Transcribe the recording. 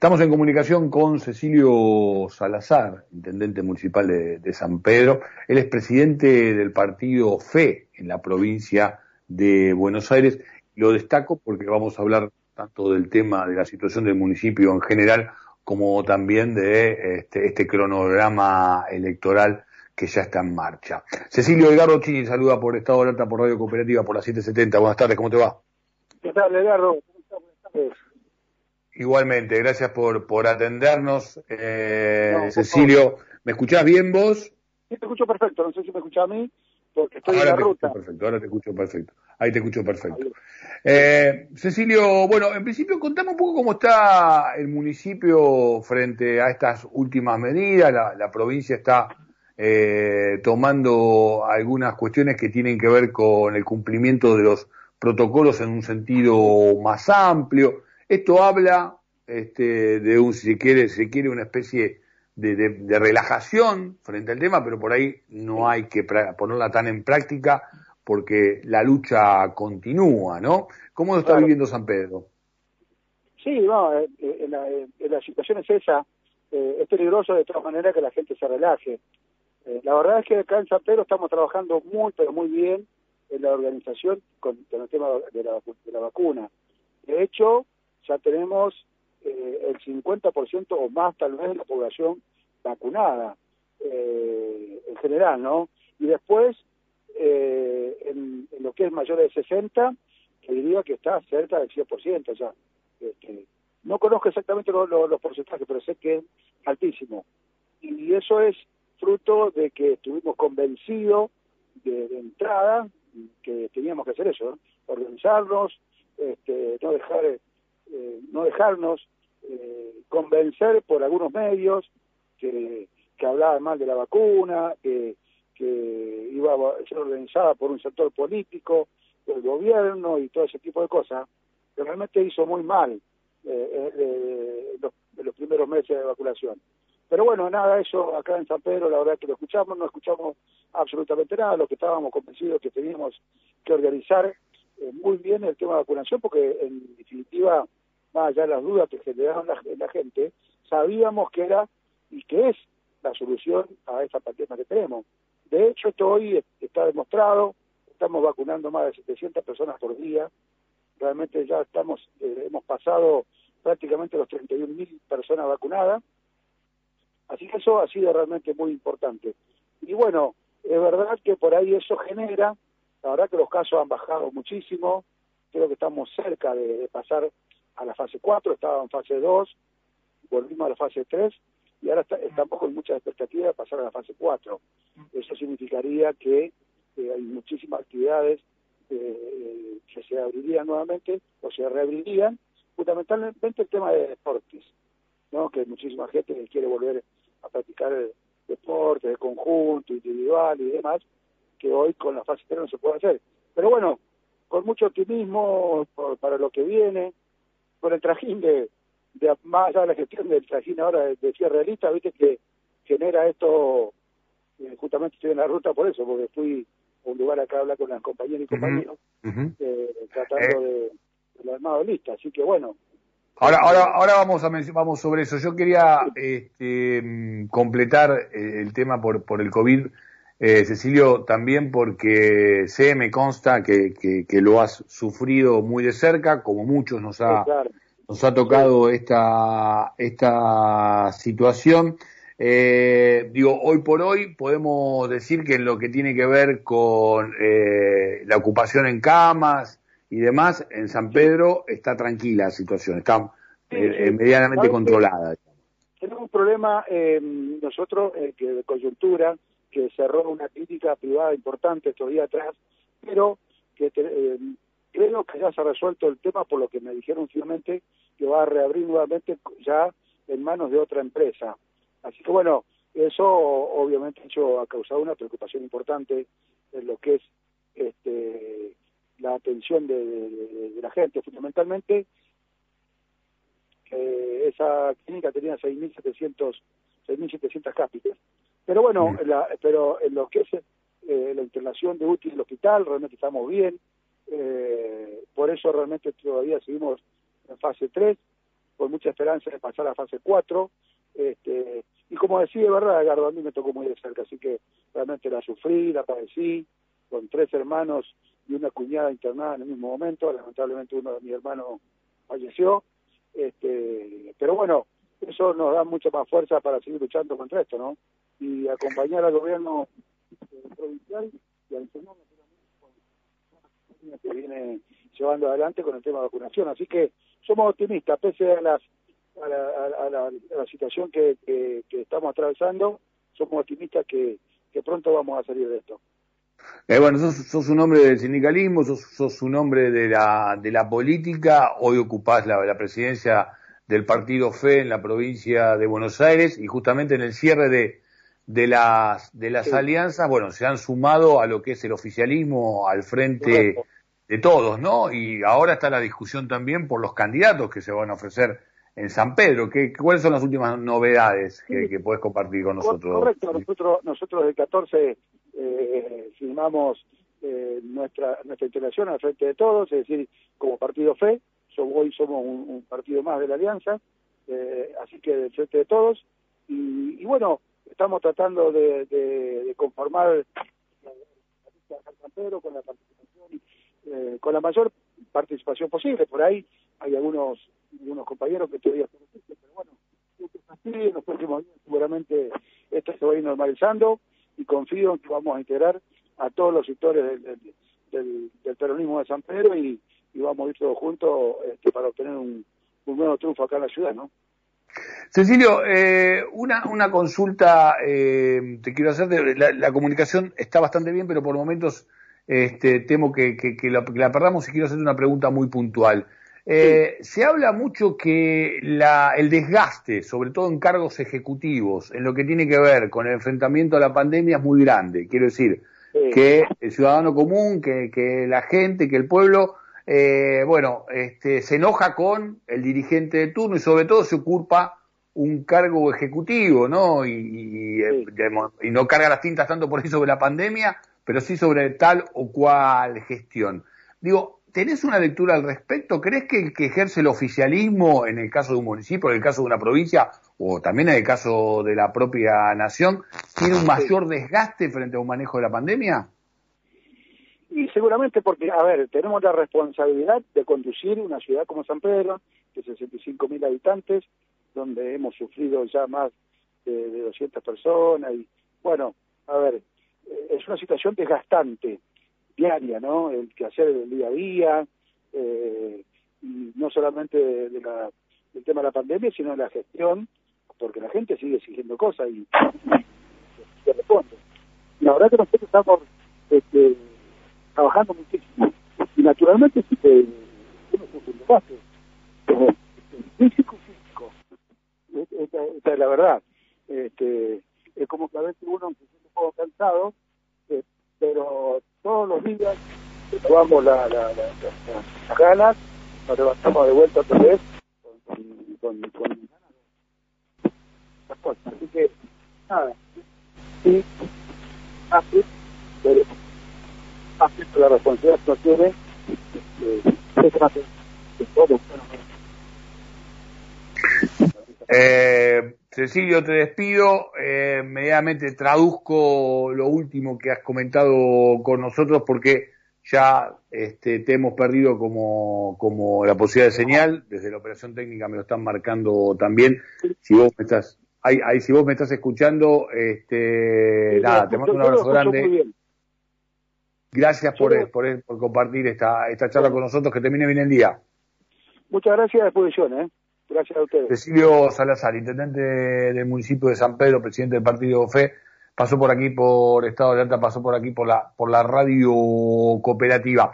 Estamos en comunicación con Cecilio Salazar, intendente municipal de, San Pedro. Él es presidente del partido FE en la provincia de Buenos Aires. Lo destaco porque vamos a hablar tanto del tema de la situación del municipio en general como también de este, este cronograma electoral que ya está en marcha. Cecilio Edgardo Chini saluda por Estado de Alerta por Radio Cooperativa por la 770. Buenas tardes, ¿cómo te va? ¿Qué tal, Edgardo? Igualmente, gracias por, por atendernos. Eh, Cecilio, ¿me escuchás bien vos? Sí, te escucho perfecto, no sé si me escuchás a mí, porque estoy en la ruta. Perfecto, ahora te escucho perfecto. Ahí te escucho perfecto. Eh, Cecilio, bueno, en principio contame un poco cómo está el municipio frente a estas últimas medidas. La, la provincia está eh, tomando algunas cuestiones que tienen que ver con el cumplimiento de los protocolos en un sentido más amplio. Esto habla este, de un, si quiere, si quiere, una especie de, relajación frente al tema, pero por ahí no hay que ponerla tan en práctica porque la lucha continúa, ¿no? ¿Cómo lo está viviendo San Pedro? Sí, no, eh, eh, en, la, en la situación es esa. Eh, es peligroso de todas maneras que la gente se relaje. la verdad es que acá en San Pedro estamos trabajando muy, pero muy bien en la organización con, el tema de la, de la vacuna. De hecho, ya tenemos eh, el 50% o más tal vez de la población vacunada eh, en general, ¿no? Y después, eh, en, lo que es mayor de 60, que diría que está cerca del 100% ya. Este, no conozco exactamente los porcentajes, pero sé que es altísimo. Y eso es fruto de que estuvimos convencidos de, entrada que teníamos que hacer eso, organizarnos, este, no dejar eh, no dejarnos eh, convencer por algunos medios que, que hablaban mal de la vacuna, que, que iba a ser organizada por un sector político, del gobierno y todo ese tipo de cosas, que realmente hizo muy mal eh, los, los primeros meses de vacunación. Pero bueno, nada, eso acá en San Pedro, la verdad que lo escuchamos, no escuchamos absolutamente nada, lo que estábamos convencidos que teníamos que organizar muy bien el tema de vacunación, porque en definitiva más allá de las dudas que generaron la, gente, sabíamos que era y que es la solución a esta pandemia que tenemos. De hecho, esto hoy está demostrado, estamos vacunando más de 700 personas por día, realmente ya estamos, eh, hemos pasado prácticamente los 31.000 personas vacunadas, así que eso ha sido realmente muy importante. Y bueno, es verdad que por ahí eso genera, la verdad que los casos han bajado muchísimo, creo que estamos cerca de pasar a la fase 4, estaba en fase 2, volvimos a la fase 3 y ahora estamos con muchas expectativas de pasar a la fase 4. Eso significaría que hay muchísimas actividades eh, que se abrirían nuevamente o se reabrirían, fundamentalmente el tema de deportes, ¿no? que hay muchísima gente que quiere volver a practicar deportes de conjunto, individual y demás, que hoy con la fase 3 no se puede hacer. Pero bueno, con mucho optimismo para lo que viene, con el trajín de, de más allá de la gestión del trajín ahora de, de realista, viste que genera esto, eh, justamente estoy en la ruta por eso, porque fui a un lugar acá a hablar con las compañeras y compañeros, eh, tratando eh. de, de armado lista, así que bueno. Ahora, ahora, ahora vamos a vamos sobre eso. Yo quería este, mm, completar el tema por, por el COVID eh, Cecilio, también porque sé, me consta que, que, lo has sufrido muy de cerca, como muchos nos ha, nos ha tocado esta, esta situación. Eh, digo, hoy por hoy podemos decir que en lo que tiene que ver con eh, la ocupación en camas y demás, en San Pedro está tranquila la situación, está eh, medianamente controlada. Tenemos un problema nosotros que de coyuntura, que cerró una clínica privada importante estos días atrás, pero que eh, creo que ya se ha resuelto el tema por lo que me dijeron finalmente que va a reabrir nuevamente ya en manos de otra empresa. Así que bueno, eso obviamente ha causado una preocupación importante en lo que es este, la atención de, la gente, fundamentalmente eh, esa clínica tenía 6.700 6.700 cápitas pero bueno, la, pero en lo que es eh, la internación de útil del hospital, realmente estamos bien. Eh, por eso realmente todavía seguimos en fase 3. con mucha esperanza de pasar a fase 4. Este, y como decía, de verdad, Gardo, a mí me tocó muy de cerca, así que realmente la sufrí, la padecí, con tres hermanos y una cuñada internada en el mismo momento. Lamentablemente uno de mis hermanos falleció. Este, pero bueno, eso nos da mucha más fuerza para seguir luchando contra esto, ¿no? Y acompañar al gobierno eh, provincial y al Senado que viene llevando adelante con el tema de vacunación. Así que somos optimistas, pese a, las, a, la, a, la, situación que, que, estamos atravesando, somos optimistas que, que pronto vamos a salir de esto. Eh, bueno, sos, un hombre del sindicalismo, sos, sos, un hombre de la, de la política, hoy ocupás la, la presidencia del partido FE en la provincia de Buenos Aires y justamente en el cierre de, de las, de las alianzas, bueno, se han sumado a lo que es el oficialismo al frente de todos, ¿no? Y ahora está la discusión también por los candidatos que se van a ofrecer en San Pedro. ¿Qué, ¿Cuáles son las últimas novedades que, que puedes compartir con nosotros? Correcto, nosotros, nosotros el 14 eh, firmamos eh, nuestra, nuestra integración al frente de todos, es decir, como partido FE, hoy somos un, partido más de la alianza, eh, así que del frente de todos, y, bueno, estamos tratando de, de, conformar la San Pedro con la participación eh, con la mayor participación posible. Por ahí hay algunos, compañeros que todavía pero bueno, así, en los próximos días seguramente esto se va a ir normalizando y confío en que vamos a integrar a todos los sectores del, del, peronismo de San Pedro y, vamos a ir todos juntos este, para obtener un, nuevo triunfo acá en la ciudad, ¿no? Cecilio, eh, una, una consulta eh, te quiero hacer. De, la, la, comunicación está bastante bien, pero por momentos este, temo que, que, la, perdamos y quiero hacer una pregunta muy puntual. Eh, se habla mucho que la, el desgaste, sobre todo en cargos ejecutivos, en lo que tiene que ver con el enfrentamiento a la pandemia es muy grande. Quiero decir, que el ciudadano común, que, que la gente, que el pueblo, eh, bueno, este, se enoja con el dirigente de turno y sobre todo se ocupa un cargo ejecutivo, ¿no? Y, y, eh, y no carga las tintas tanto por eso sobre la pandemia, pero sí sobre tal o cual gestión. Digo, ¿tenés una lectura al respecto? ¿Crees que el que ejerce el oficialismo en el caso de un municipio, en el caso de una provincia, o también en el caso de la propia nación, tiene un mayor desgaste frente a un manejo de la pandemia? Y seguramente porque, a ver, tenemos la responsabilidad de conducir una ciudad como San Pedro, de 65 mil habitantes, donde hemos sufrido ya más de, de 200 personas, y bueno, a ver, es una situación desgastante, diaria, ¿no? El que hacer el día a día, eh, y no solamente de, la, del tema de la pandemia, sino de la gestión, porque la gente sigue exigiendo cosas y, se responde. La verdad que nosotros estamos este, trabajando muchísimo. Y naturalmente sí que uno un desgaste, físico físico. Esta, es la verdad. Este, es como que a veces uno poco cansado, eh, pero todos los días tomamos la, la, la, las ganas, nos levantamos de vuelta otra vez con, con, con. Así que, nada, sí, así, pero así la responsabilidad que tiene, eh, todo, bueno, eh, Cecilio, te despido. Eh, inmediatamente traduzco lo último que has comentado con nosotros porque ya este, te hemos perdido como, como la posibilidad de señal. Desde la operación técnica me lo están marcando también. Si vos me estás, ahí, ahí si vos me estás escuchando, este, nada, te mando un abrazo grande. Gracias por, por, por, compartir esta, esta charla con nosotros. Que termine bien el día. Muchas gracias a disposición. ¿eh? Gracias a ustedes. Cecilio Salazar, intendente del municipio de San Pedro, presidente del partido FE, pasó por aquí por Estado de Alta, pasó por aquí por la, por la radio cooperativa.